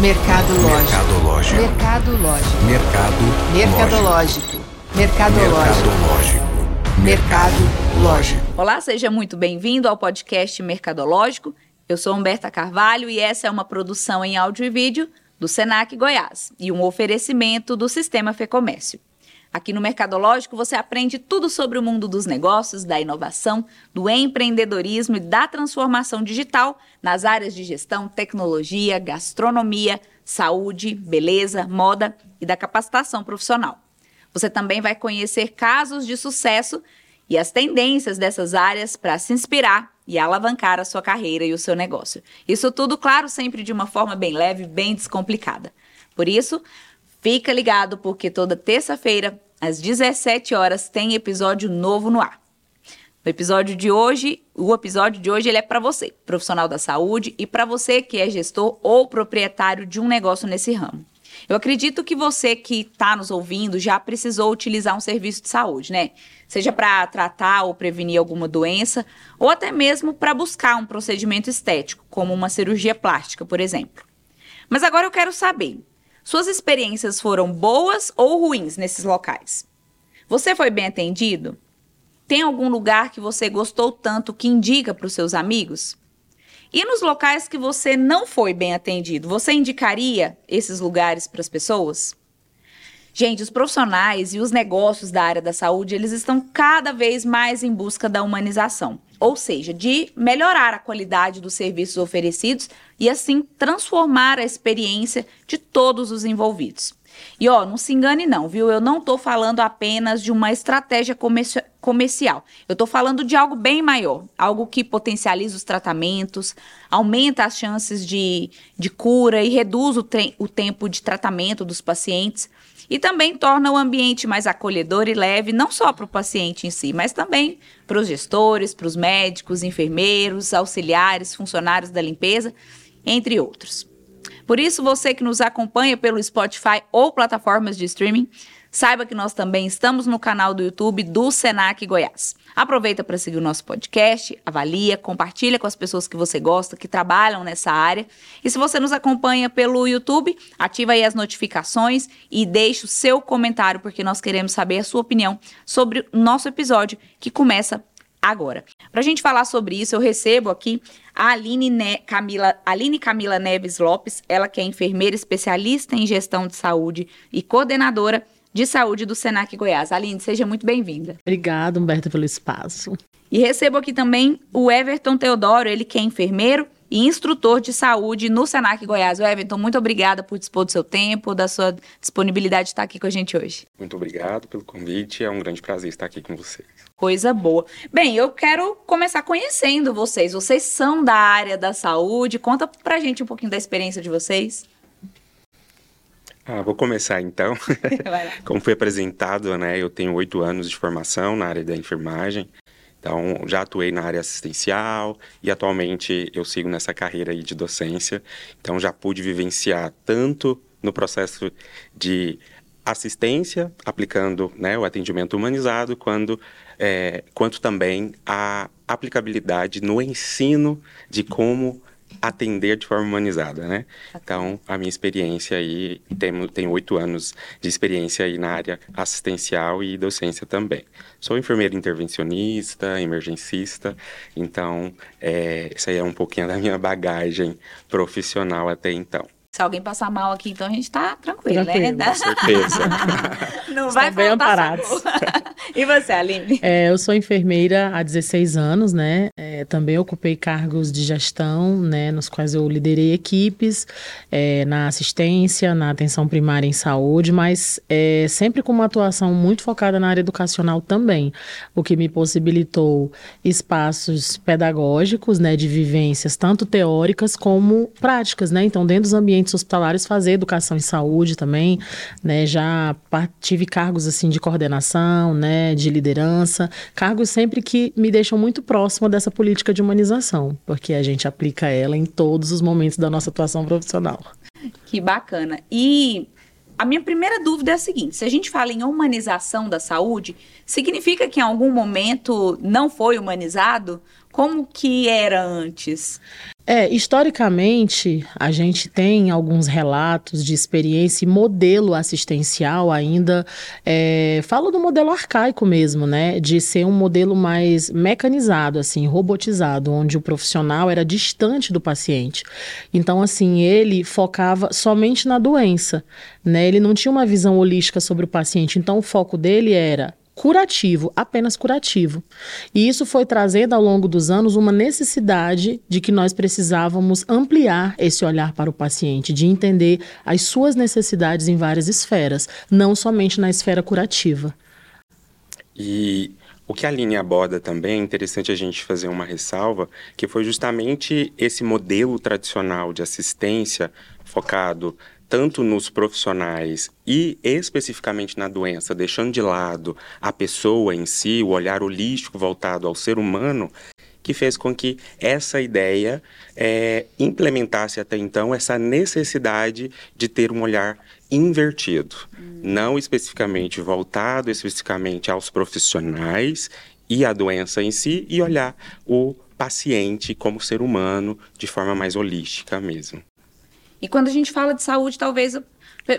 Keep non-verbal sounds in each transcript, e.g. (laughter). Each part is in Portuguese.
Mercadológico. Mercadológico. Mercado. Mercadológico. Mercadológico. Mercadológico. Mercadológico. Olá, seja muito bem-vindo ao podcast Mercadológico. Eu sou Humberta Carvalho e essa é uma produção em áudio e vídeo do Senac Goiás e um oferecimento do Sistema Fecomércio. Aqui no Mercadológico você aprende tudo sobre o mundo dos negócios, da inovação, do empreendedorismo e da transformação digital nas áreas de gestão, tecnologia, gastronomia, saúde, beleza, moda e da capacitação profissional. Você também vai conhecer casos de sucesso e as tendências dessas áreas para se inspirar e alavancar a sua carreira e o seu negócio. Isso tudo, claro, sempre de uma forma bem leve, bem descomplicada. Por isso, fica ligado porque toda terça-feira, às 17 horas, tem episódio novo no ar. No episódio de hoje, o episódio de hoje ele é para você, profissional da saúde, e para você que é gestor ou proprietário de um negócio nesse ramo. Eu acredito que você que está nos ouvindo já precisou utilizar um serviço de saúde, né? Seja para tratar ou prevenir alguma doença, ou até mesmo para buscar um procedimento estético, como uma cirurgia plástica, por exemplo. Mas agora eu quero saber: suas experiências foram boas ou ruins nesses locais? Você foi bem atendido? Tem algum lugar que você gostou tanto que indica para os seus amigos? E nos locais que você não foi bem atendido, você indicaria esses lugares para as pessoas? Gente, os profissionais e os negócios da área da saúde, eles estão cada vez mais em busca da humanização, ou seja, de melhorar a qualidade dos serviços oferecidos e assim transformar a experiência de todos os envolvidos. E ó, não se engane não, viu? Eu não tô falando apenas de uma estratégia comerci comercial. Eu tô falando de algo bem maior, algo que potencializa os tratamentos, aumenta as chances de, de cura e reduz o, o tempo de tratamento dos pacientes e também torna o ambiente mais acolhedor e leve, não só para o paciente em si, mas também para os gestores, para os médicos, enfermeiros, auxiliares, funcionários da limpeza, entre outros. Por isso, você que nos acompanha pelo Spotify ou plataformas de streaming, saiba que nós também estamos no canal do YouTube do Senac Goiás. Aproveita para seguir o nosso podcast, avalia, compartilha com as pessoas que você gosta, que trabalham nessa área. E se você nos acompanha pelo YouTube, ativa aí as notificações e deixe o seu comentário, porque nós queremos saber a sua opinião sobre o nosso episódio que começa agora. Para a gente falar sobre isso, eu recebo aqui a Aline, ne Camila, Aline Camila Neves Lopes, ela que é enfermeira especialista em gestão de saúde e coordenadora de Saúde do Senac Goiás. Aline, seja muito bem-vinda. Obrigada, Humberto, pelo espaço. E recebo aqui também o Everton Teodoro, ele que é enfermeiro e instrutor de saúde no Senac Goiás. O Everton, muito obrigada por dispor do seu tempo, da sua disponibilidade de estar aqui com a gente hoje. Muito obrigado pelo convite, é um grande prazer estar aqui com vocês. Coisa boa. Bem, eu quero começar conhecendo vocês. Vocês são da área da saúde. Conta pra gente um pouquinho da experiência de vocês. Ah, vou começar então. (laughs) Como foi apresentado, né? Eu tenho oito anos de formação na área da enfermagem. Então, já atuei na área assistencial e atualmente eu sigo nessa carreira aí de docência. Então, já pude vivenciar tanto no processo de assistência, aplicando né, o atendimento humanizado, quando, é, quanto também a aplicabilidade no ensino de como atender de forma humanizada, né? Então, a minha experiência aí, tenho, tenho oito anos de experiência aí na área assistencial e docência também. Sou enfermeira intervencionista, emergencista, então, é, isso aí é um pouquinho da minha bagagem profissional até então. Se alguém passar mal aqui, então a gente tá tranquilo, Tranquilo. né? Com (laughs) certeza. Não vai Estão bem amparados. E você, Aline? É, eu sou enfermeira há 16 anos, né? É, também ocupei cargos de gestão, né? Nos quais eu liderei equipes é, na assistência, na atenção primária em saúde, mas é, sempre com uma atuação muito focada na área educacional também, o que me possibilitou espaços pedagógicos, né? De vivências tanto teóricas como práticas, né? Então, dentro dos ambientes hospitalares, fazer educação em saúde também, né? Já tive cargos assim de coordenação, né? De liderança, cargos sempre que me deixam muito próxima dessa política de humanização, porque a gente aplica ela em todos os momentos da nossa atuação profissional. Que bacana. E a minha primeira dúvida é a seguinte: se a gente fala em humanização da saúde, significa que em algum momento não foi humanizado? Como que era antes? É, historicamente, a gente tem alguns relatos de experiência e modelo assistencial ainda. É, falo do modelo arcaico mesmo, né? De ser um modelo mais mecanizado, assim, robotizado, onde o profissional era distante do paciente. Então, assim, ele focava somente na doença, né? Ele não tinha uma visão holística sobre o paciente. Então, o foco dele era curativo, apenas curativo. E isso foi trazendo ao longo dos anos uma necessidade de que nós precisávamos ampliar esse olhar para o paciente, de entender as suas necessidades em várias esferas, não somente na esfera curativa. E o que a Aline aborda também é interessante a gente fazer uma ressalva, que foi justamente esse modelo tradicional de assistência focado tanto nos profissionais e especificamente na doença, deixando de lado a pessoa em si, o olhar holístico voltado ao ser humano, que fez com que essa ideia é, implementasse até então essa necessidade de ter um olhar invertido, hum. não especificamente voltado especificamente aos profissionais e à doença em si, e olhar o paciente como ser humano de forma mais holística mesmo. E quando a gente fala de saúde, talvez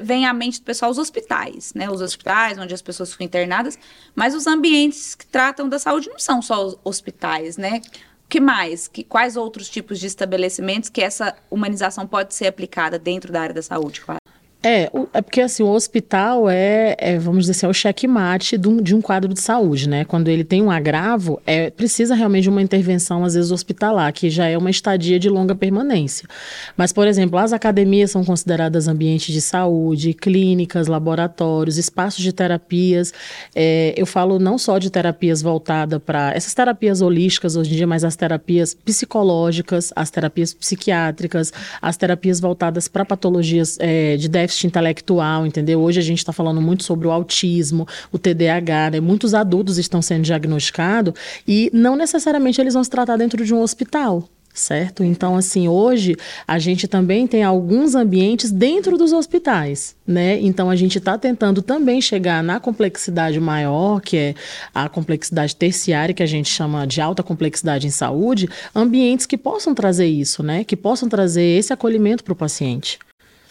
venha à mente do pessoal os hospitais, né? Os hospitais onde as pessoas ficam internadas, mas os ambientes que tratam da saúde não são só os hospitais, né? O que mais? Que, quais outros tipos de estabelecimentos que essa humanização pode ser aplicada dentro da área da saúde? Claro? É, é porque assim, o hospital é, é vamos dizer assim, é o checkmate de um, de um quadro de saúde, né? Quando ele tem um agravo, é, precisa realmente de uma intervenção, às vezes, hospitalar, que já é uma estadia de longa permanência. Mas, por exemplo, as academias são consideradas ambientes de saúde, clínicas, laboratórios, espaços de terapias. É, eu falo não só de terapias voltadas para essas terapias holísticas hoje em dia, mas as terapias psicológicas, as terapias psiquiátricas, as terapias voltadas para patologias é, de déficit déficit intelectual, entendeu? Hoje a gente está falando muito sobre o autismo, o TDAH, né? Muitos adultos estão sendo diagnosticados e não necessariamente eles vão se tratar dentro de um hospital certo? Então, assim, hoje a gente também tem alguns ambientes dentro dos hospitais, né? Então, a gente está tentando também chegar na complexidade maior, que é a complexidade terciária, que a gente chama de alta complexidade em saúde, ambientes que possam trazer isso, né? Que possam trazer esse acolhimento para o paciente.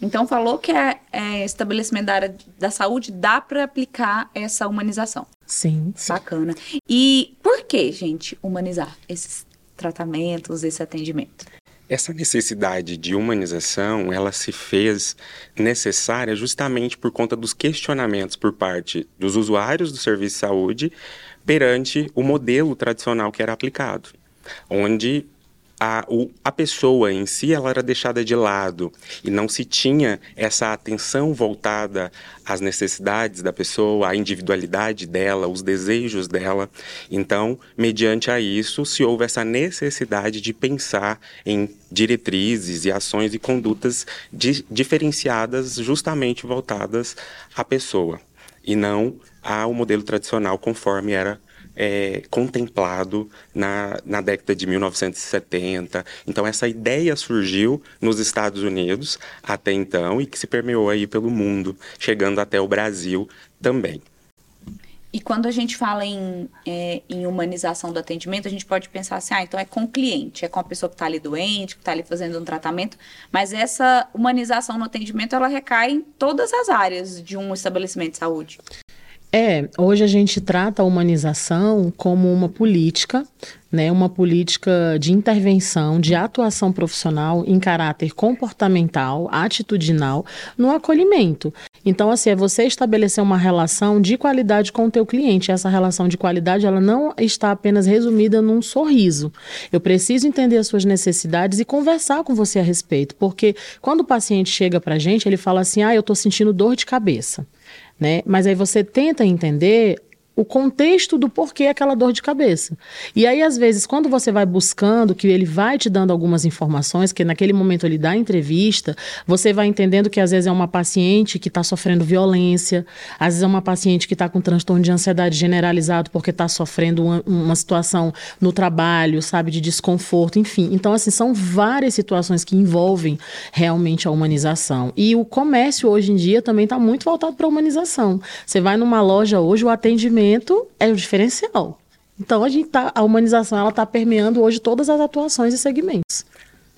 Então, falou que é, é estabelecimento da área da saúde dá para aplicar essa humanização. Sim, sim. Bacana. E por que, gente, humanizar esses tratamentos, esse atendimento? Essa necessidade de humanização, ela se fez necessária justamente por conta dos questionamentos por parte dos usuários do serviço de saúde perante o modelo tradicional que era aplicado, onde a, o, a pessoa em si ela era deixada de lado e não se tinha essa atenção voltada às necessidades da pessoa, à individualidade dela, os desejos dela. Então, mediante a isso, se houve essa necessidade de pensar em diretrizes e ações e condutas di diferenciadas justamente voltadas à pessoa e não ao modelo tradicional conforme era é, contemplado na, na década de 1970. Então, essa ideia surgiu nos Estados Unidos até então e que se permeou aí pelo mundo, chegando até o Brasil também. E quando a gente fala em, é, em humanização do atendimento, a gente pode pensar assim, ah, então é com o cliente, é com a pessoa que está ali doente, que está ali fazendo um tratamento, mas essa humanização no atendimento, ela recai em todas as áreas de um estabelecimento de saúde. É, hoje a gente trata a humanização como uma política, né, uma política de intervenção, de atuação profissional em caráter comportamental, atitudinal, no acolhimento. Então, assim, é você estabelecer uma relação de qualidade com o teu cliente. Essa relação de qualidade, ela não está apenas resumida num sorriso. Eu preciso entender as suas necessidades e conversar com você a respeito, porque quando o paciente chega para a gente, ele fala assim, ah, eu estou sentindo dor de cabeça né? Mas aí você tenta entender o contexto do porquê aquela dor de cabeça. E aí, às vezes, quando você vai buscando, que ele vai te dando algumas informações, que naquele momento ele dá entrevista, você vai entendendo que às vezes é uma paciente que está sofrendo violência, às vezes é uma paciente que está com transtorno de ansiedade generalizado porque está sofrendo uma, uma, situação no trabalho, sabe, de desconforto, enfim. Então, assim, são várias situações que envolvem realmente a humanização. E o comércio hoje em dia também está muito voltado para a humanização. Você vai numa loja hoje, o atendimento é o diferencial. Então a gente tá, a humanização ela está permeando hoje todas as atuações e segmentos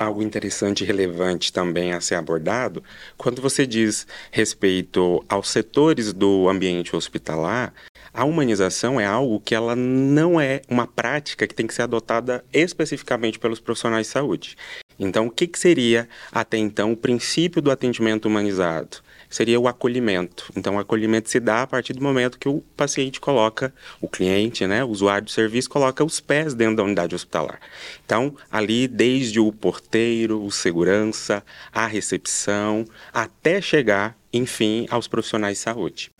algo interessante e relevante também a ser abordado, quando você diz respeito aos setores do ambiente hospitalar, a humanização é algo que ela não é uma prática que tem que ser adotada especificamente pelos profissionais de saúde. Então, o que, que seria até então o princípio do atendimento humanizado? Seria o acolhimento. Então, o acolhimento se dá a partir do momento que o paciente coloca, o cliente, né, o usuário do serviço, coloca os pés dentro da unidade hospitalar. Então, ali, desde o porteiro, o segurança, a recepção, até chegar, enfim, aos profissionais de saúde.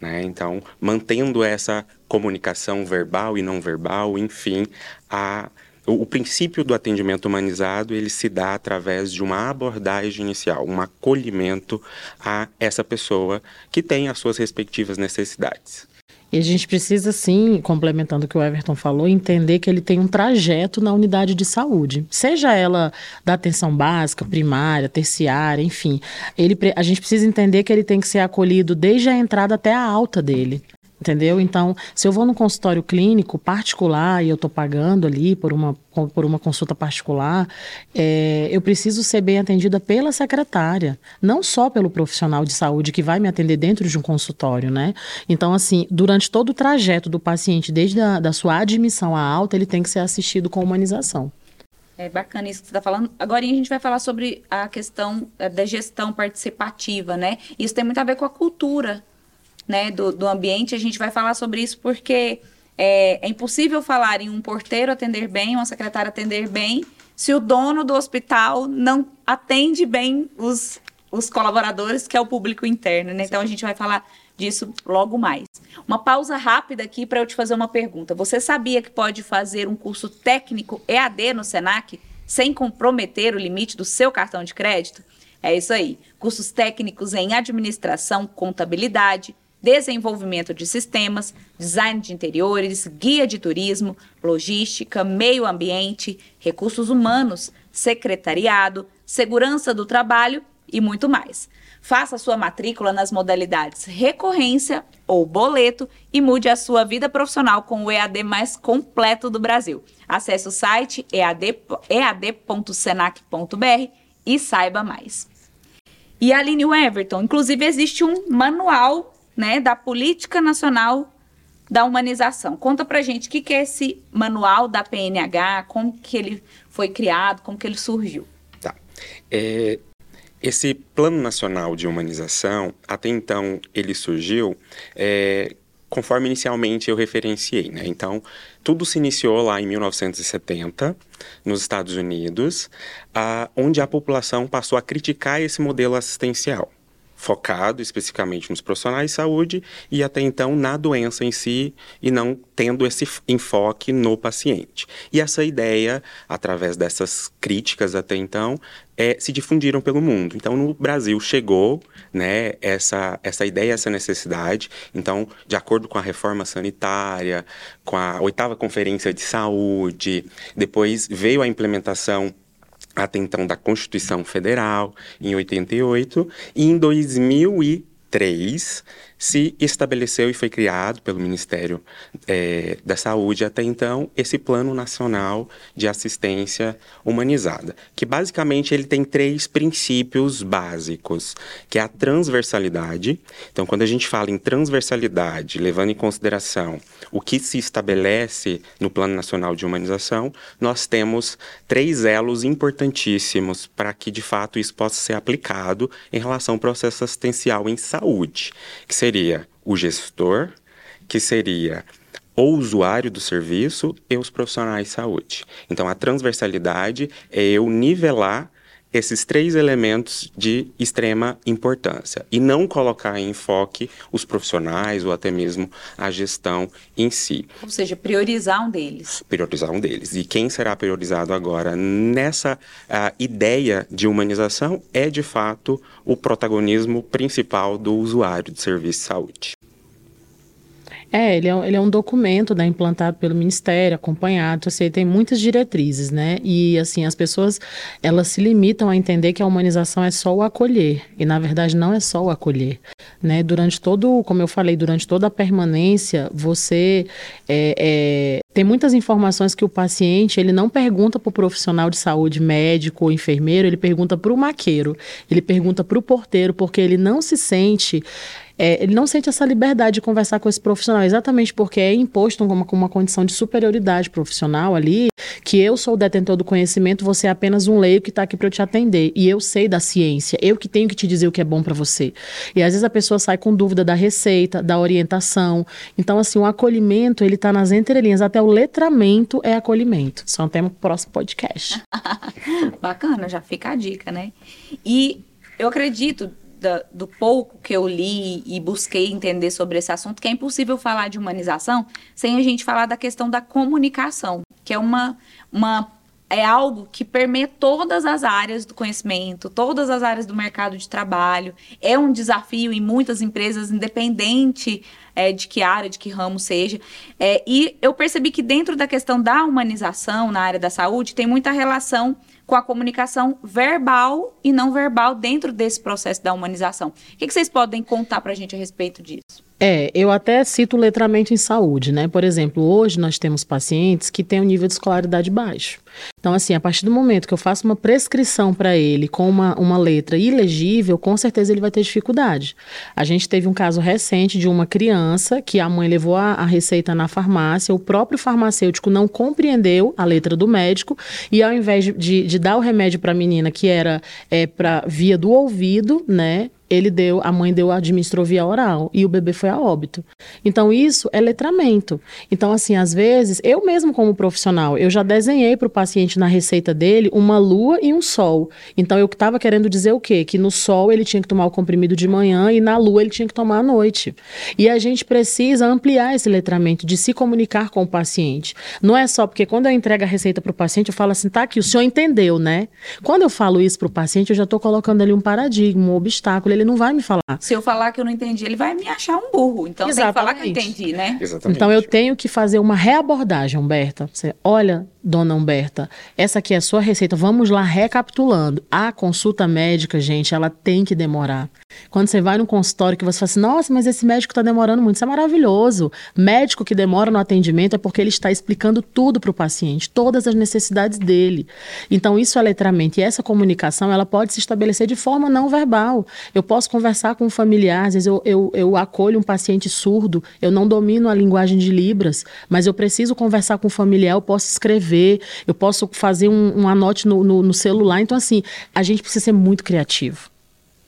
Né? Então, mantendo essa comunicação verbal e não verbal, enfim, a o, o, princípio do atendimento humanizado ele se dá através de uma abordagem inicial, um acolhimento a essa pessoa que tem as suas respectivas necessidades. E a gente precisa, sim, complementando o que o Everton falou, entender que ele tem um trajeto na unidade de saúde. Seja ela da atenção básica, primária, terciária, enfim. Ele, a gente precisa entender que ele tem que ser acolhido desde a entrada até a alta dele. Entendeu? Então, se eu vou no consultório clínico particular e eu estou pagando ali por uma, por uma consulta particular, é, eu preciso ser bem atendida pela secretária, não só pelo profissional de saúde que vai me atender dentro de um consultório, né? Então, assim, durante todo o trajeto do paciente, desde a da sua admissão à alta, ele tem que ser assistido com humanização. É bacana isso que você está falando. Agora a gente vai falar sobre a questão é, da gestão participativa, né? Isso tem muito a ver com a cultura né, do, do ambiente. A gente vai falar sobre isso porque é, é impossível falar em um porteiro atender bem, uma secretária atender bem, se o dono do hospital não atende bem os, os colaboradores, que é o público interno. Né? Então a gente vai falar disso logo mais. Uma pausa rápida aqui para eu te fazer uma pergunta. Você sabia que pode fazer um curso técnico EAD no Senac sem comprometer o limite do seu cartão de crédito? É isso aí. Cursos técnicos em administração, contabilidade, desenvolvimento de sistemas, design de interiores, guia de turismo, logística, meio ambiente, recursos humanos, secretariado, segurança do trabalho e muito mais. Faça sua matrícula nas modalidades recorrência ou boleto e mude a sua vida profissional com o EAD mais completo do Brasil. Acesse o site ead.senac.br e saiba mais. E Aline Everton, inclusive existe um manual né, da Política Nacional da Humanização. Conta pra gente o que, que é esse manual da PNH, como que ele foi criado, como que ele surgiu. Tá. É, esse Plano Nacional de Humanização, até então, ele surgiu é, conforme inicialmente eu referenciei, né? Então, tudo se iniciou lá em 1970, nos Estados Unidos, a, onde a população passou a criticar esse modelo assistencial focado especificamente nos profissionais de saúde e até então na doença em si e não tendo esse enfoque no paciente. E essa ideia, através dessas críticas até então, é, se difundiram pelo mundo. Então, no Brasil chegou né, essa, essa ideia, essa necessidade. Então, de acordo com a reforma sanitária, com a oitava conferência de saúde, depois veio a implementação até então da Constituição Federal, em 88, e em 2003 se estabeleceu e foi criado pelo Ministério é, da Saúde até então esse Plano Nacional de Assistência Humanizada, que basicamente ele tem três princípios básicos, que é a transversalidade. Então, quando a gente fala em transversalidade, levando em consideração o que se estabelece no Plano Nacional de Humanização, nós temos três elos importantíssimos para que de fato isso possa ser aplicado em relação ao processo assistencial em saúde, que seria seria o gestor, que seria o usuário do serviço e os profissionais de saúde. Então, a transversalidade é eu nivelar esses três elementos de extrema importância e não colocar em enfoque os profissionais ou até mesmo a gestão em si. Ou seja, priorizar um deles. Priorizar um deles. E quem será priorizado agora nessa uh, ideia de humanização é, de fato, o protagonismo principal do usuário de serviço de saúde. É, ele é, ele é um documento né, implantado pelo Ministério, acompanhado, assim, tem muitas diretrizes, né? E assim, as pessoas elas se limitam a entender que a humanização é só o acolher. E na verdade não é só o acolher. Né? Durante todo, como eu falei, durante toda a permanência, você é, é, tem muitas informações que o paciente ele não pergunta para o profissional de saúde, médico ou enfermeiro, ele pergunta para o maqueiro, ele pergunta para o porteiro, porque ele não se sente é, ele não sente essa liberdade de conversar com esse profissional, exatamente porque é imposto uma, uma condição de superioridade profissional ali, que eu sou o detentor do conhecimento, você é apenas um leigo que está aqui para eu te atender. E eu sei da ciência, eu que tenho que te dizer o que é bom para você. E às vezes a pessoa sai com dúvida da receita, da orientação. Então, assim, o acolhimento, ele está nas entrelinhas. Até o letramento é acolhimento. Isso é um tema pro próximo podcast. (laughs) Bacana, já fica a dica, né? E eu acredito, da, do pouco que eu li e busquei entender sobre esse assunto, que é impossível falar de humanização sem a gente falar da questão da comunicação, que é uma, uma é algo que permeia todas as áreas do conhecimento, todas as áreas do mercado de trabalho. É um desafio em muitas empresas, independente é, de que área, de que ramo seja. É, e eu percebi que dentro da questão da humanização na área da saúde, tem muita relação com a comunicação verbal e não verbal dentro desse processo da humanização. O que, que vocês podem contar para a gente a respeito disso? É, eu até cito letramento em saúde, né? Por exemplo, hoje nós temos pacientes que têm um nível de escolaridade baixo. Então, assim, a partir do momento que eu faço uma prescrição para ele com uma, uma letra ilegível, com certeza ele vai ter dificuldade. A gente teve um caso recente de uma criança que a mãe levou a, a receita na farmácia, o próprio farmacêutico não compreendeu a letra do médico e ao invés de, de dar o remédio para a menina, que era é, para via do ouvido, né? Ele deu, a mãe deu, administrou via oral e o bebê foi a óbito. Então isso é letramento. Então assim, às vezes, eu mesmo como profissional, eu já desenhei para o paciente na receita dele uma lua e um sol. Então eu estava querendo dizer o quê? Que no sol ele tinha que tomar o comprimido de manhã e na lua ele tinha que tomar à noite. E a gente precisa ampliar esse letramento de se comunicar com o paciente. Não é só porque quando eu entrego a receita para o paciente, eu falo assim, tá aqui, o senhor entendeu, né? Quando eu falo isso para o paciente, eu já estou colocando ali um paradigma, um obstáculo. Ele ele não vai me falar. Se eu falar que eu não entendi, ele vai me achar um burro. Então Exatamente. tem que falar que eu entendi, né? Exatamente. Então eu tenho que fazer uma reabordagem, Humberta. Você, olha, dona Humberta, essa aqui é a sua receita. Vamos lá recapitulando. A consulta médica, gente, ela tem que demorar. Quando você vai no consultório que você fala assim, nossa, mas esse médico está demorando muito, isso é maravilhoso. Médico que demora no atendimento é porque ele está explicando tudo para o paciente, todas as necessidades dele. Então, isso é letramento. E essa comunicação, ela pode se estabelecer de forma não verbal. Eu posso conversar com um familiar, às vezes eu, eu, eu acolho um paciente surdo, eu não domino a linguagem de Libras, mas eu preciso conversar com o um familiar, eu posso escrever, eu posso fazer um, um anote no, no, no celular. Então, assim, a gente precisa ser muito criativo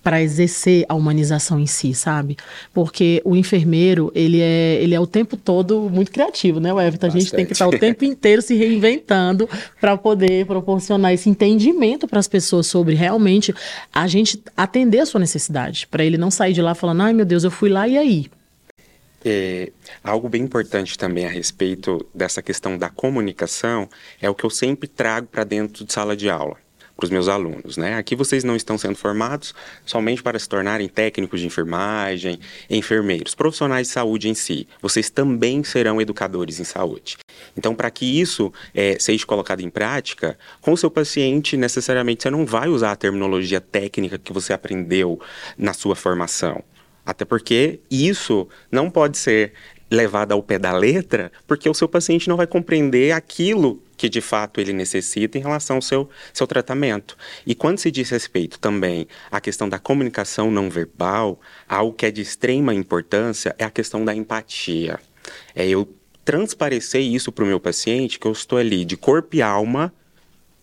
para exercer a humanização em si, sabe? Porque o enfermeiro, ele é, ele é o tempo todo muito criativo, né, Everton? A gente tem que estar o tempo inteiro se reinventando para poder proporcionar esse entendimento para as pessoas sobre realmente a gente atender a sua necessidade, para ele não sair de lá falando, ai meu Deus, eu fui lá e aí? É, algo bem importante também a respeito dessa questão da comunicação é o que eu sempre trago para dentro de sala de aula para os meus alunos. Né? Aqui vocês não estão sendo formados somente para se tornarem técnicos de enfermagem, enfermeiros, profissionais de saúde em si. Vocês também serão educadores em saúde. Então, para que isso é, seja colocado em prática, com o seu paciente, necessariamente você não vai usar a terminologia técnica que você aprendeu na sua formação. Até porque isso não pode ser levado ao pé da letra, porque o seu paciente não vai compreender aquilo que de fato ele necessita em relação ao seu, seu tratamento. E quando se diz respeito também à questão da comunicação não verbal, algo que é de extrema importância é a questão da empatia. É eu transparecer isso para o meu paciente que eu estou ali de corpo e alma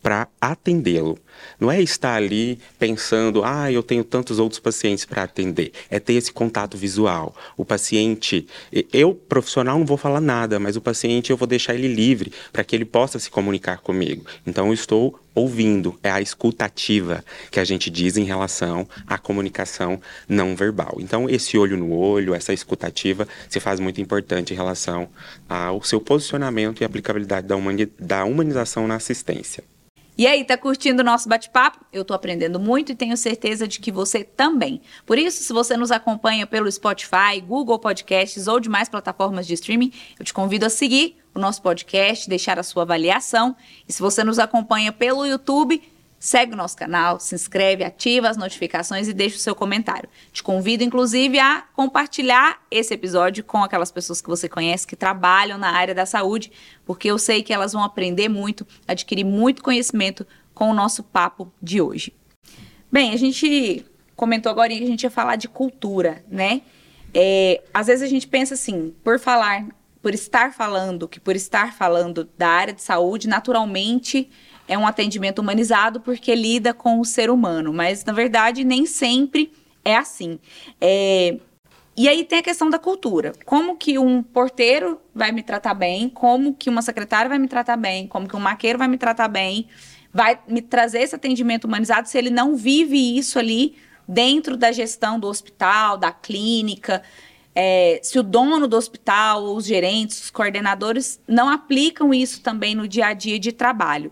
para atendê-lo. Não é estar ali pensando, ah, eu tenho tantos outros pacientes para atender. É ter esse contato visual. O paciente, eu, profissional, não vou falar nada, mas o paciente eu vou deixar ele livre para que ele possa se comunicar comigo. Então, eu estou ouvindo, é a escutativa que a gente diz em relação à comunicação não verbal. Então, esse olho no olho, essa escutativa se faz muito importante em relação ao seu posicionamento e aplicabilidade da, humani da humanização na assistência. E aí, tá curtindo o nosso bate-papo? Eu tô aprendendo muito e tenho certeza de que você também. Por isso, se você nos acompanha pelo Spotify, Google Podcasts ou demais plataformas de streaming, eu te convido a seguir o nosso podcast, deixar a sua avaliação. E se você nos acompanha pelo YouTube, segue o nosso canal, se inscreve, ativa as notificações e deixa o seu comentário. Te convido, inclusive, a compartilhar esse episódio com aquelas pessoas que você conhece que trabalham na área da saúde, porque eu sei que elas vão aprender muito, adquirir muito conhecimento com o nosso papo de hoje. Bem, a gente comentou agora que a gente ia falar de cultura, né? É, às vezes a gente pensa assim, por falar, por estar falando, que por estar falando da área de saúde, naturalmente é um atendimento humanizado porque lida com o ser humano, mas na verdade nem sempre é assim. É... E aí tem a questão da cultura. Como que um porteiro vai me tratar bem? Como que uma secretária vai me tratar bem? Como que um maqueiro vai me tratar bem? Vai me trazer esse atendimento humanizado se ele não vive isso ali dentro da gestão do hospital, da clínica? É, se o dono do hospital, os gerentes, os coordenadores não aplicam isso também no dia a dia de trabalho.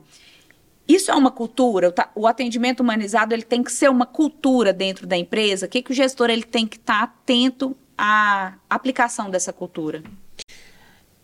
Isso é uma cultura. O atendimento humanizado ele tem que ser uma cultura dentro da empresa. O que, que o gestor ele tem que estar tá atento à aplicação dessa cultura?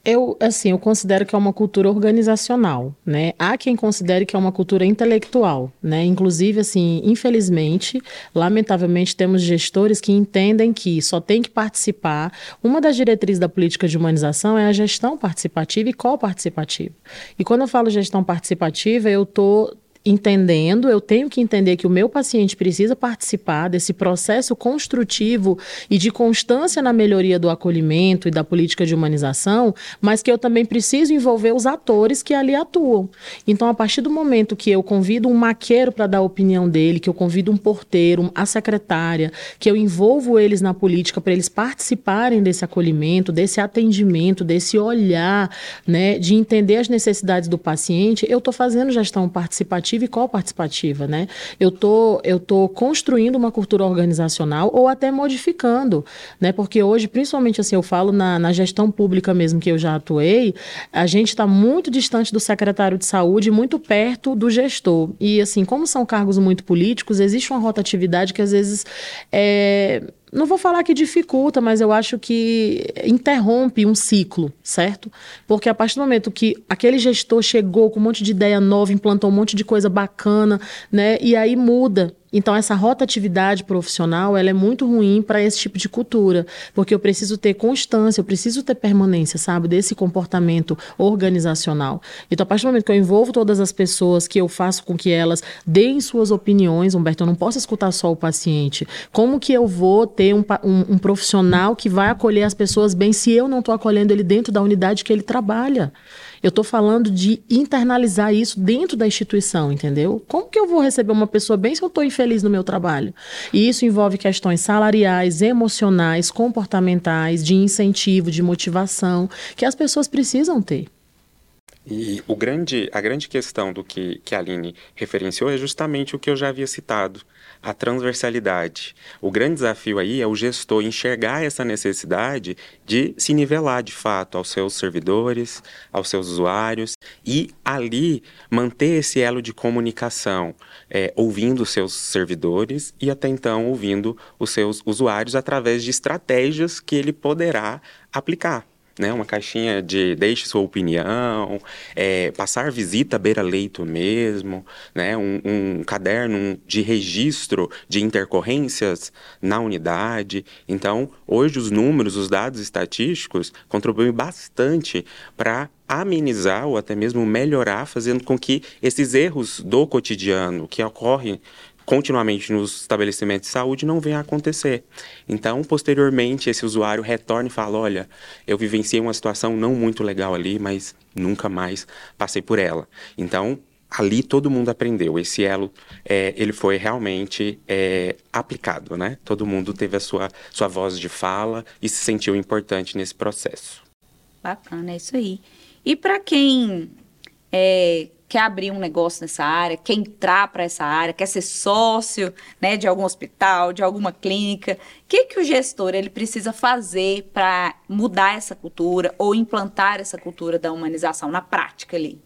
Eu, assim, eu considero que é uma cultura organizacional, né? Há quem considere que é uma cultura intelectual, né? Inclusive, assim, infelizmente, lamentavelmente, temos gestores que entendem que só tem que participar. Uma das diretrizes da política de humanização é a gestão participativa e co-participativa. E quando eu falo gestão participativa, eu estou entendendo, eu tenho que entender que o meu paciente precisa participar desse processo construtivo e de constância na melhoria do acolhimento e da política de humanização, mas que eu também preciso envolver os atores que ali atuam. Então, a partir do momento que eu convido um maqueiro para dar a opinião dele, que eu convido um porteiro, a secretária, que eu envolvo eles na política para eles participarem desse acolhimento, desse atendimento, desse olhar, né, de entender as necessidades do paciente, eu estou fazendo gestão participativa participativa e co-participativa, né? Eu tô, eu tô construindo uma cultura organizacional ou até modificando, né? Porque hoje, principalmente assim, eu falo na, na gestão pública mesmo que eu já atuei, a gente está muito distante do secretário de saúde, muito perto do gestor. E assim, como são cargos muito políticos, existe uma rotatividade que às vezes é não vou falar que dificulta, mas eu acho que interrompe um ciclo, certo? Porque a partir do momento que aquele gestor chegou com um monte de ideia nova, implantou um monte de coisa bacana, né? E aí muda então, essa rotatividade profissional ela é muito ruim para esse tipo de cultura, porque eu preciso ter constância, eu preciso ter permanência, sabe, desse comportamento organizacional. Então, a partir do momento que eu envolvo todas as pessoas, que eu faço com que elas deem suas opiniões, Humberto, eu não posso escutar só o paciente. Como que eu vou ter um, um, um profissional que vai acolher as pessoas bem se eu não estou acolhendo ele dentro da unidade que ele trabalha? Eu estou falando de internalizar isso dentro da instituição, entendeu? Como que eu vou receber uma pessoa bem se eu estou infeliz no meu trabalho? E isso envolve questões salariais, emocionais, comportamentais, de incentivo, de motivação, que as pessoas precisam ter. E o grande, a grande questão do que, que a Aline referenciou é justamente o que eu já havia citado a transversalidade. O grande desafio aí é o gestor enxergar essa necessidade de se nivelar de fato aos seus servidores, aos seus usuários e ali manter esse elo de comunicação, é, ouvindo os seus servidores e até então ouvindo os seus usuários através de estratégias que ele poderá aplicar né? Uma caixinha de deixe sua opinião, é, passar visita beira-leito mesmo, né? Um, um, caderno de registro de intercorrências na unidade. Então, hoje os números, os dados estatísticos contribuem bastante para amenizar ou até mesmo melhorar, fazendo com que esses erros do cotidiano que ocorrem continuamente nos estabelecimentos de saúde não venha a acontecer. Então, posteriormente, esse usuário retorna e fala: Olha, eu vivenciei uma situação não muito legal ali, mas nunca mais passei por ela. Então, ali todo mundo aprendeu. Esse elo, é, ele foi realmente é, aplicado, né? Todo mundo teve a sua, sua voz de fala e se sentiu importante nesse processo. Bacana, é isso aí. E para quem é, quer abrir um negócio nessa área, quer entrar para essa área, quer ser sócio né, de algum hospital, de alguma clínica, o que, que o gestor ele precisa fazer para mudar essa cultura ou implantar essa cultura da humanização na prática ali?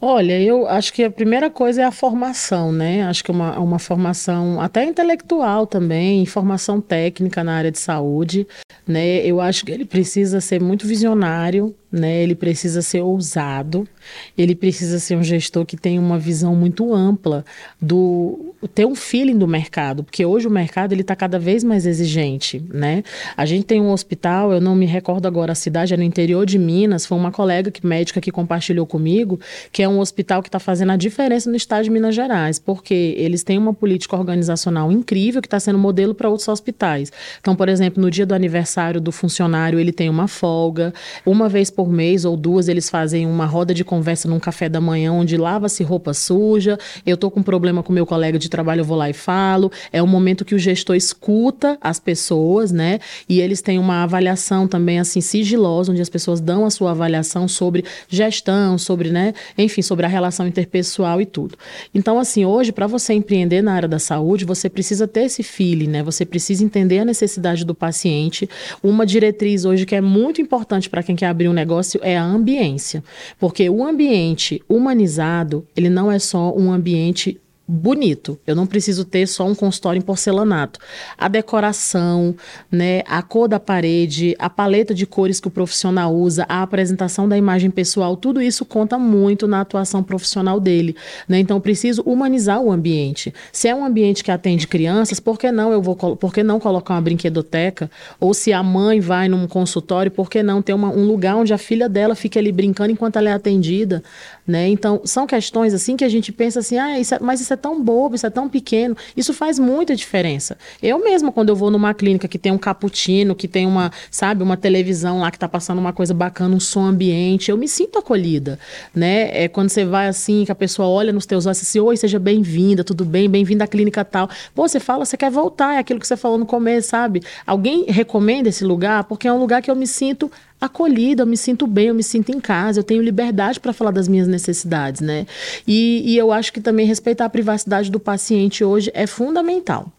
Olha, eu acho que a primeira coisa é a formação, né? Acho que uma, uma formação até intelectual também, formação técnica na área de saúde, né? Eu acho que ele precisa ser muito visionário, né? Ele precisa ser ousado, ele precisa ser um gestor que tem uma visão muito ampla do ter um feeling do mercado, porque hoje o mercado ele está cada vez mais exigente, né? A gente tem um hospital, eu não me recordo agora a cidade, é no interior de Minas, foi uma colega que médica que compartilhou comigo, que é um hospital que está fazendo a diferença no estado de Minas Gerais, porque eles têm uma política organizacional incrível que está sendo modelo para outros hospitais. Então, por exemplo, no dia do aniversário do funcionário, ele tem uma folga, uma vez por mês ou duas eles fazem uma roda de conversa num café da manhã onde lava-se roupa suja. Eu tô com problema com meu colega de trabalho, eu vou lá e falo. É um momento que o gestor escuta as pessoas, né? E eles têm uma avaliação também assim sigilosa, onde as pessoas dão a sua avaliação sobre gestão, sobre, né, enfim, sobre a relação interpessoal e tudo. Então, assim, hoje para você empreender na área da saúde, você precisa ter esse feeling, né? Você precisa entender a necessidade do paciente. Uma diretriz hoje que é muito importante para quem quer abrir um negócio negócio é a ambiência. Porque o ambiente humanizado, ele não é só um ambiente bonito. Eu não preciso ter só um consultório em porcelanato. A decoração, né, a cor da parede, a paleta de cores que o profissional usa, a apresentação da imagem pessoal, tudo isso conta muito na atuação profissional dele, né? Então preciso humanizar o ambiente. Se é um ambiente que atende crianças, por que não eu vou por que não colocar uma brinquedoteca? Ou se a mãe vai num consultório, por que não ter uma, um lugar onde a filha dela fique ali brincando enquanto ela é atendida, né? Então são questões assim que a gente pensa assim, ah, isso é, mas isso é tão bobo, isso é tão pequeno. Isso faz muita diferença. Eu mesma, quando eu vou numa clínica que tem um cappuccino, que tem uma, sabe, uma televisão lá que tá passando uma coisa bacana, um som ambiente, eu me sinto acolhida, né? É quando você vai assim, que a pessoa olha nos teus olhos assim, oi, seja bem-vinda, tudo bem, bem-vinda à clínica tal. Pô, você fala, você quer voltar, é aquilo que você falou no começo, sabe? Alguém recomenda esse lugar porque é um lugar que eu me sinto acolhida, eu me sinto bem, eu me sinto em casa, eu tenho liberdade para falar das minhas necessidades, né? E, e eu acho que também respeitar a privacidade do paciente hoje é fundamental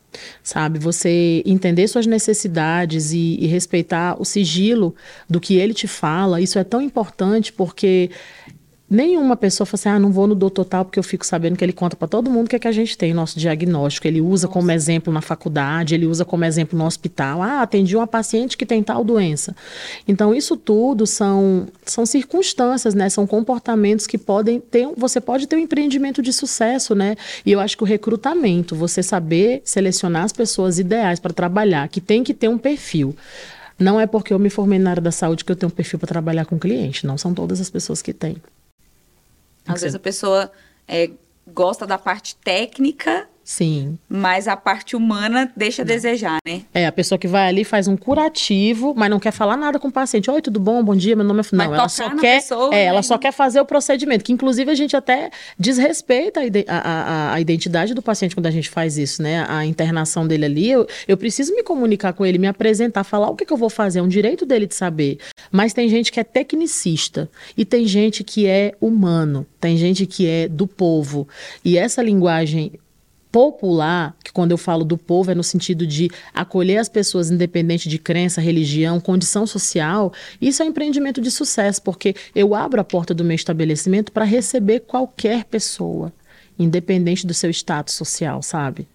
sabe? Você entender suas necessidades e, e, respeitar o sigilo do que ele te fala, isso é tão importante porque nenhuma pessoa fala assim, ah, não vou no doutor tal porque eu fico sabendo que ele conta para todo mundo o que, é que a gente tem, nosso diagnóstico. Ele usa Nossa. como exemplo na faculdade, ele usa como exemplo no hospital. Ah, atendi uma paciente que tem tal doença. Então, isso tudo são, são circunstâncias, né? São comportamentos que podem ter, você pode ter um empreendimento de sucesso, né? E eu acho que o recrutamento, você saber selecionar as pessoas ideais para trabalhar, que tem que ter um perfil. Não é porque eu me formei na área da saúde que eu tenho um perfil para trabalhar com cliente, não são todas as pessoas que têm. Às vezes a pessoa é, gosta da parte técnica Sim. Mas a parte humana deixa a desejar, né? É, a pessoa que vai ali faz um curativo, mas não quer falar nada com o paciente. Oi, tudo bom? Bom dia, meu nome é. Não, ela só quer. Pessoa, é, né? ela só quer fazer o procedimento, que inclusive a gente até desrespeita a, a, a, identidade do paciente quando a gente faz isso, né? A internação dele ali. Eu, eu preciso me comunicar com ele, me apresentar, falar o que, que eu vou fazer, é um direito dele de saber. Mas tem gente que é tecnicista e tem gente que é humano, tem gente que é do povo. E essa linguagem popular, que quando eu falo do povo é no sentido de acolher as pessoas independente de crença, religião, condição social, isso é um empreendimento de sucesso, porque eu abro a porta do meu estabelecimento para receber qualquer pessoa, independente do seu status social, sabe?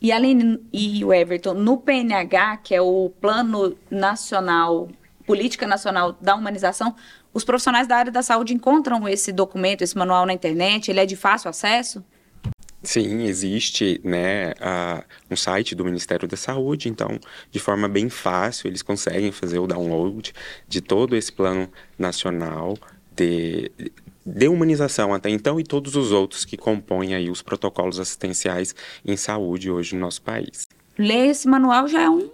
E além e o Everton, no PNH, que é o Plano Nacional, Política Nacional da Humanização, os profissionais da área da saúde encontram esse documento, esse manual na internet, ele é de fácil acesso? Sim, existe né, a, um site do Ministério da Saúde, então, de forma bem fácil, eles conseguem fazer o download de todo esse plano nacional de, de humanização até então e todos os outros que compõem aí os protocolos assistenciais em saúde hoje no nosso país. Ler esse manual já é um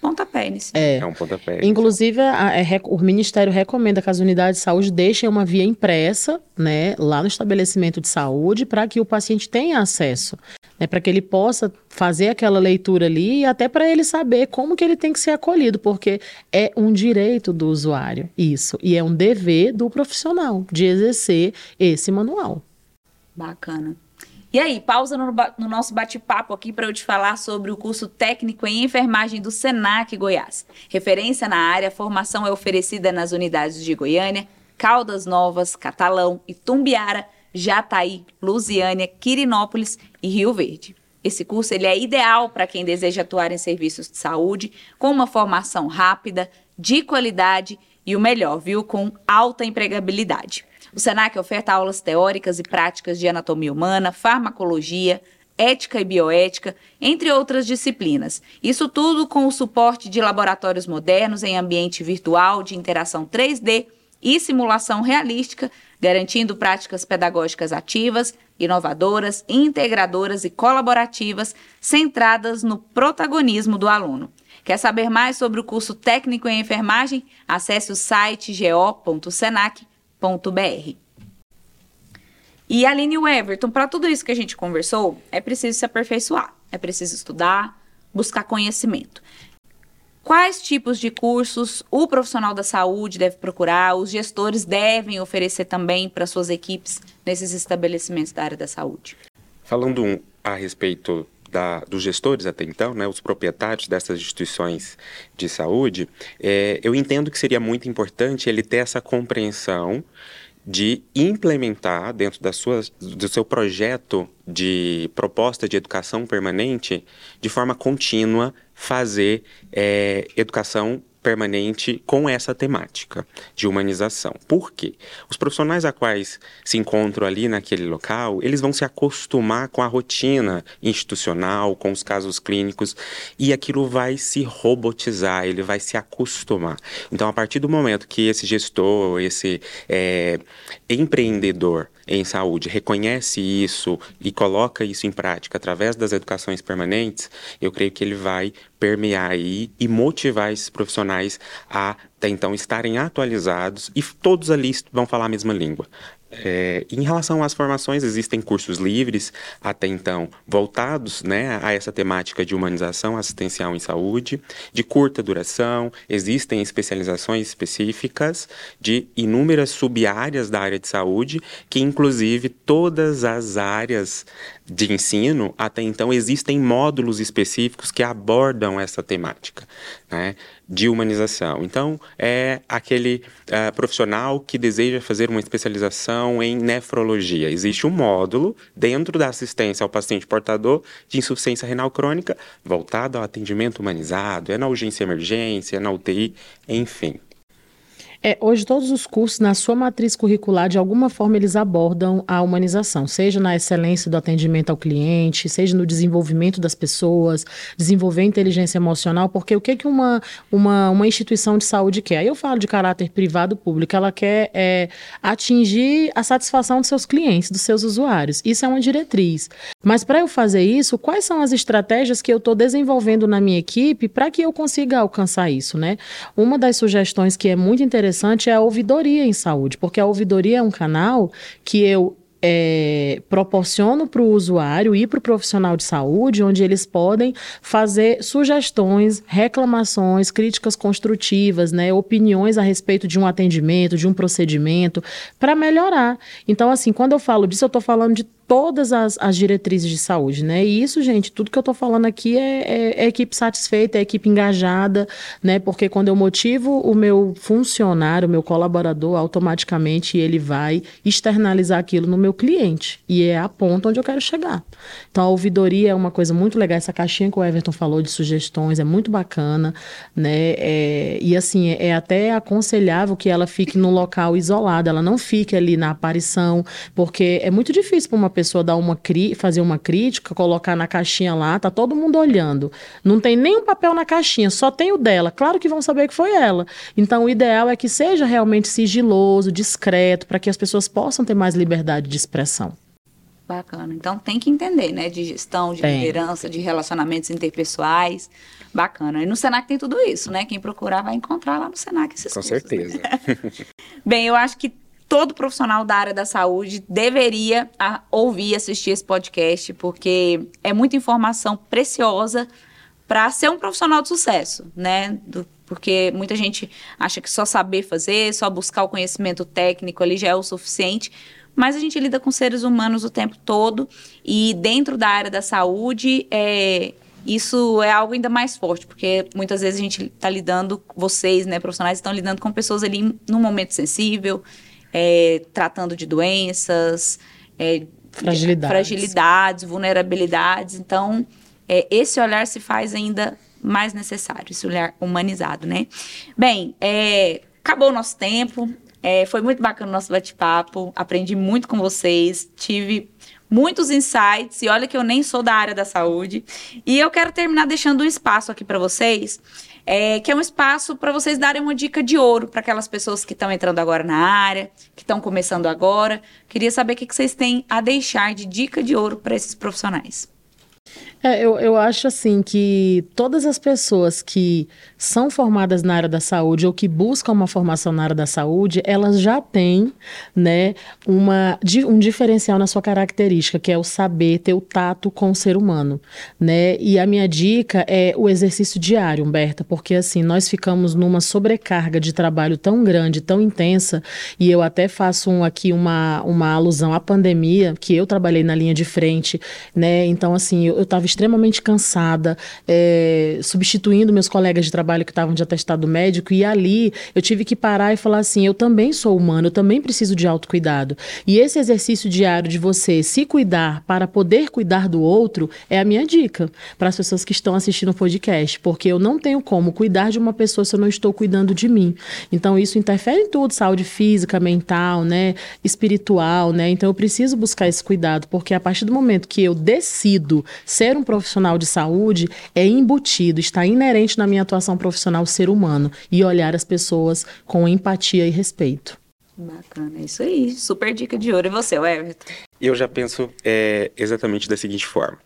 pontapé nesse. É, é um pontapé. Inclusive, a, a, o Ministério recomenda que as unidades de saúde deixem uma via impressa, né, lá no estabelecimento de saúde, para que o paciente tenha acesso, né, para que ele possa fazer aquela leitura ali e até para ele saber como que ele tem que ser acolhido, porque é um direito do usuário, isso, e é um dever do profissional de exercer esse manual. Bacana. E aí, pausa no, no nosso bate-papo aqui para eu te falar sobre o curso técnico em enfermagem do SENAC Goiás. Referência na área, a formação é oferecida nas unidades de Goiânia, Caldas Novas, Catalão e Tumbiara, Jataí, Lusiânia, Quirinópolis e Rio Verde. Esse curso ele é ideal para quem deseja atuar em serviços de saúde, com uma formação rápida, de qualidade e o melhor, viu, com alta empregabilidade. O SENAC oferta aulas teóricas e práticas de anatomia humana, farmacologia, ética e bioética, entre outras disciplinas. Isso tudo com o suporte de laboratórios modernos em ambiente virtual de interação 3D e simulação realística, garantindo práticas pedagógicas ativas, inovadoras, integradoras e colaborativas, centradas no protagonismo do aluno. Quer saber mais sobre o curso técnico em enfermagem? Acesse o site go.senac.br. E Aline e Everton, para tudo isso que a gente conversou, é preciso se aperfeiçoar, é preciso estudar, buscar conhecimento. Quais tipos de cursos o profissional da saúde deve procurar, os gestores devem oferecer também para suas equipes nesses estabelecimentos da área da saúde? Falando a respeito da, dos gestores até então, né, os proprietários dessas instituições de saúde, é, eu entendo que seria muito importante ele ter essa compreensão de implementar dentro da sua, do seu projeto de proposta de educação permanente, de forma contínua, fazer é, educação permanente com essa temática de humanização. Por quê? Os profissionais a quais se encontram ali naquele local, eles vão se acostumar com a rotina institucional, com os casos clínicos, e aquilo vai se robotizar, ele vai se acostumar. Então, a partir do momento que esse gestor, esse é, empreendedor, em saúde reconhece isso e coloca isso em prática através das educações permanentes, eu creio que ele vai permear aí e motivar esses profissionais a até então estarem atualizados e todos ali vão falar a mesma língua. É, em relação às formações, existem cursos livres, até então, voltados né, a essa temática de humanização assistencial em saúde, de curta duração, existem especializações específicas de inúmeras sub-áreas da área de saúde, que inclusive todas as áreas de ensino, até então, existem módulos específicos que abordam essa temática. Né? de humanização. Então, é aquele uh, profissional que deseja fazer uma especialização em nefrologia. Existe um módulo dentro da assistência ao paciente portador de insuficiência renal crônica, voltado ao atendimento humanizado, é na urgência emergência, é na UTI, enfim. É, hoje todos os cursos, na sua matriz curricular, de alguma forma eles abordam a humanização, seja na excelência do atendimento ao cliente, seja no desenvolvimento das pessoas, desenvolver inteligência emocional, porque o que, que uma, uma, uma instituição de saúde quer? Aí eu falo de caráter privado público, ela quer é, atingir a satisfação dos seus clientes, dos seus usuários. Isso é uma diretriz. Mas para eu fazer isso, quais são as estratégias que eu estou desenvolvendo na minha equipe para que eu consiga alcançar isso, né? Uma das sugestões que é muito interessante interessante é a ouvidoria em saúde, porque a ouvidoria é um canal que eu é, proporciono para o usuário e para o profissional de saúde, onde eles podem fazer sugestões, reclamações, críticas construtivas, né, opiniões a respeito de um atendimento, de um procedimento, para melhorar. Então, assim, quando eu falo disso, eu estou falando de todas as, as diretrizes de saúde, né? E isso, gente, tudo que eu estou falando aqui é, é, é, equipe satisfeita, é equipe engajada, né? Porque quando eu motivo o meu funcionário, o meu colaborador, automaticamente ele vai externalizar aquilo no meu cliente. E é a ponta onde eu quero chegar. Então, a ouvidoria é uma coisa muito legal. Essa caixinha que o Everton falou de sugestões é muito bacana, né? É, e assim, é, é até aconselhável que ela fique num local isolado, ela não fique ali na aparição, porque é muito difícil para uma pessoa dar uma fazer uma crítica, colocar na caixinha lá, tá todo mundo olhando. Não tem nenhum papel na caixinha, só tem o dela. Claro que vão saber que foi ela. Então o ideal é que seja realmente sigiloso, discreto, para que as pessoas possam ter mais liberdade de expressão. Bacana. Então tem que entender, né? De gestão, de tem. liderança, de relacionamentos interpessoais. Bacana. E no Senac tem tudo isso, né? Quem procurar vai encontrar lá no Senac esses Com cursos, certeza. Né? (laughs) Bem, eu acho que todo profissional da área da saúde deveria a, ouvir e assistir esse podcast, porque é muita informação preciosa para ser um profissional de sucesso, né? Do, porque muita gente acha que só saber fazer, só buscar o conhecimento técnico ali já é o suficiente, mas a gente lida com seres humanos o tempo todo e dentro da área da saúde é, isso é algo ainda mais forte, porque muitas vezes a gente está lidando, vocês, né, profissionais, estão lidando com pessoas ali num momento sensível, é, tratando de doenças, é, fragilidades. fragilidades, vulnerabilidades. Então, é, esse olhar se faz ainda mais necessário, esse olhar humanizado, né? Bem, é, acabou o nosso tempo. É, foi muito bacana o nosso bate-papo. Aprendi muito com vocês. Tive muitos insights. E olha que eu nem sou da área da saúde. E eu quero terminar deixando um espaço aqui para vocês. É, que é um espaço para vocês darem uma dica de ouro para aquelas pessoas que estão entrando agora na área, que estão começando agora. Queria saber o que, que vocês têm a deixar de dica de ouro para esses profissionais. É, eu, eu acho assim que todas as pessoas que são formadas na área da saúde ou que buscam uma formação na área da saúde, elas já têm né, uma, um diferencial na sua característica, que é o saber ter o tato com o ser humano. Né? E a minha dica é o exercício diário, Humberta, porque assim, nós ficamos numa sobrecarga de trabalho tão grande, tão intensa, e eu até faço um, aqui uma, uma alusão à pandemia, que eu trabalhei na linha de frente, né? Então, assim, eu estava extremamente cansada, é, substituindo meus colegas de trabalho que estavam de atestado médico, e ali eu tive que parar e falar assim: eu também sou humano, eu também preciso de autocuidado. E esse exercício diário de você se cuidar para poder cuidar do outro é a minha dica para as pessoas que estão assistindo o podcast, porque eu não tenho como cuidar de uma pessoa se eu não estou cuidando de mim. Então isso interfere em tudo, saúde física, mental, né, espiritual, né? Então eu preciso buscar esse cuidado, porque a partir do momento que eu decido ser um profissional de saúde é embutido, está inerente na minha atuação profissional ser humano e olhar as pessoas com empatia e respeito. Bacana, é isso aí. Super dica de ouro. E você, Everton? Eu já penso é, exatamente da seguinte forma.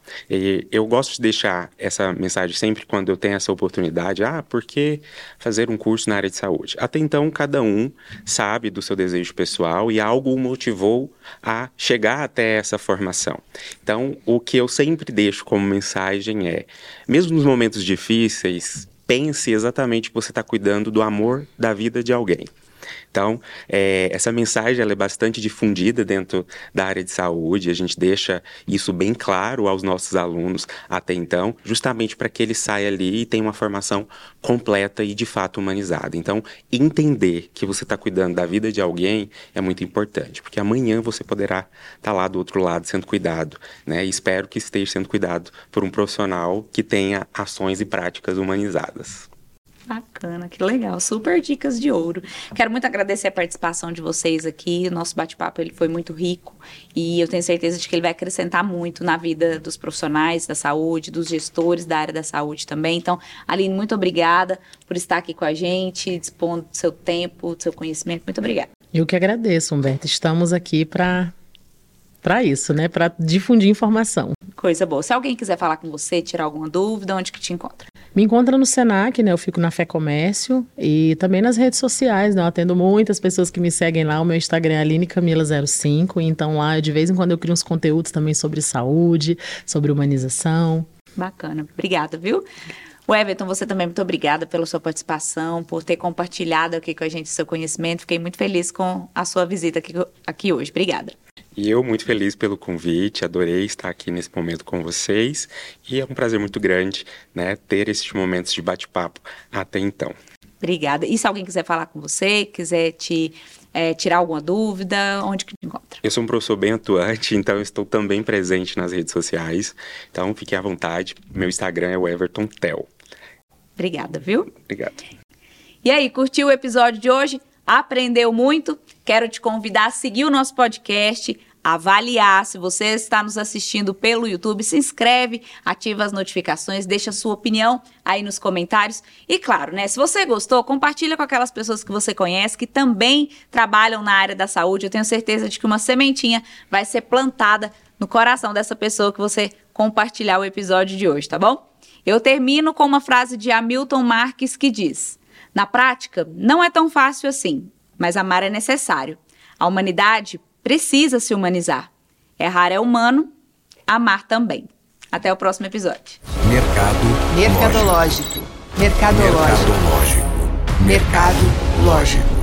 Eu gosto de deixar essa mensagem sempre quando eu tenho essa oportunidade. Ah, por que fazer um curso na área de saúde? Até então, cada um sabe do seu desejo pessoal e algo o motivou a chegar até essa formação. Então, o que eu sempre deixo como mensagem é: mesmo nos momentos difíceis, pense exatamente que você está cuidando do amor da vida de alguém. Então, é, essa mensagem é bastante difundida dentro da área de saúde, a gente deixa isso bem claro aos nossos alunos até então, justamente para que ele saia ali e tenha uma formação completa e de fato humanizada. Então, entender que você está cuidando da vida de alguém é muito importante, porque amanhã você poderá estar tá lá do outro lado sendo cuidado, né? E espero que esteja sendo cuidado por um profissional que tenha ações e práticas humanizadas. Bacana, que legal. Super dicas de ouro. Quero muito agradecer a participação de vocês aqui. O nosso bate-papo ele foi muito rico e eu tenho certeza de que ele vai acrescentar muito na vida dos profissionais da saúde, dos gestores da área da saúde também. Então, Aline, muito obrigada por estar aqui com a gente, dispondo do seu tempo, do seu conhecimento. Muito obrigada. Eu que agradeço, Humberto. Estamos aqui para para isso, né? Para difundir informação. Coisa boa. Se alguém quiser falar com você, tirar alguma dúvida, onde que te encontra? Me encontra no Senac, né? Eu fico na Fé Comércio e também nas redes sociais, né? Eu atendo muitas pessoas que me seguem lá. O meu Instagram é AlineCamila05. Então lá, de vez em quando, eu crio uns conteúdos também sobre saúde, sobre humanização. Bacana. Obrigada, viu? O Everton, você também muito obrigada pela sua participação, por ter compartilhado aqui com a gente seu conhecimento. Fiquei muito feliz com a sua visita aqui, aqui hoje. Obrigada. E eu muito feliz pelo convite, adorei estar aqui nesse momento com vocês e é um prazer muito grande, né, ter esses momentos de bate-papo até então. Obrigada. E se alguém quiser falar com você, quiser te é, tirar alguma dúvida, onde que te encontra? Eu sou um professor bem atuante, (laughs) então estou também presente nas redes sociais. Então fique à vontade. Meu Instagram é o Everton Tel. Obrigada, viu? Obrigado. E aí, curtiu o episódio de hoje? Aprendeu muito? Quero te convidar a seguir o nosso podcast, avaliar. Se você está nos assistindo pelo YouTube, se inscreve, ativa as notificações, deixa sua opinião aí nos comentários. E claro, né, se você gostou, compartilha com aquelas pessoas que você conhece que também trabalham na área da saúde. Eu tenho certeza de que uma sementinha vai ser plantada no coração dessa pessoa que você compartilhar o episódio de hoje, tá bom? Eu termino com uma frase de Hamilton Marques que diz: na prática, não é tão fácil assim, mas amar é necessário. A humanidade precisa se humanizar. Errar é humano, amar também. Até o próximo episódio. Mercado Mercadológico. Mercadológico. Mercadológico. Mercado lógico.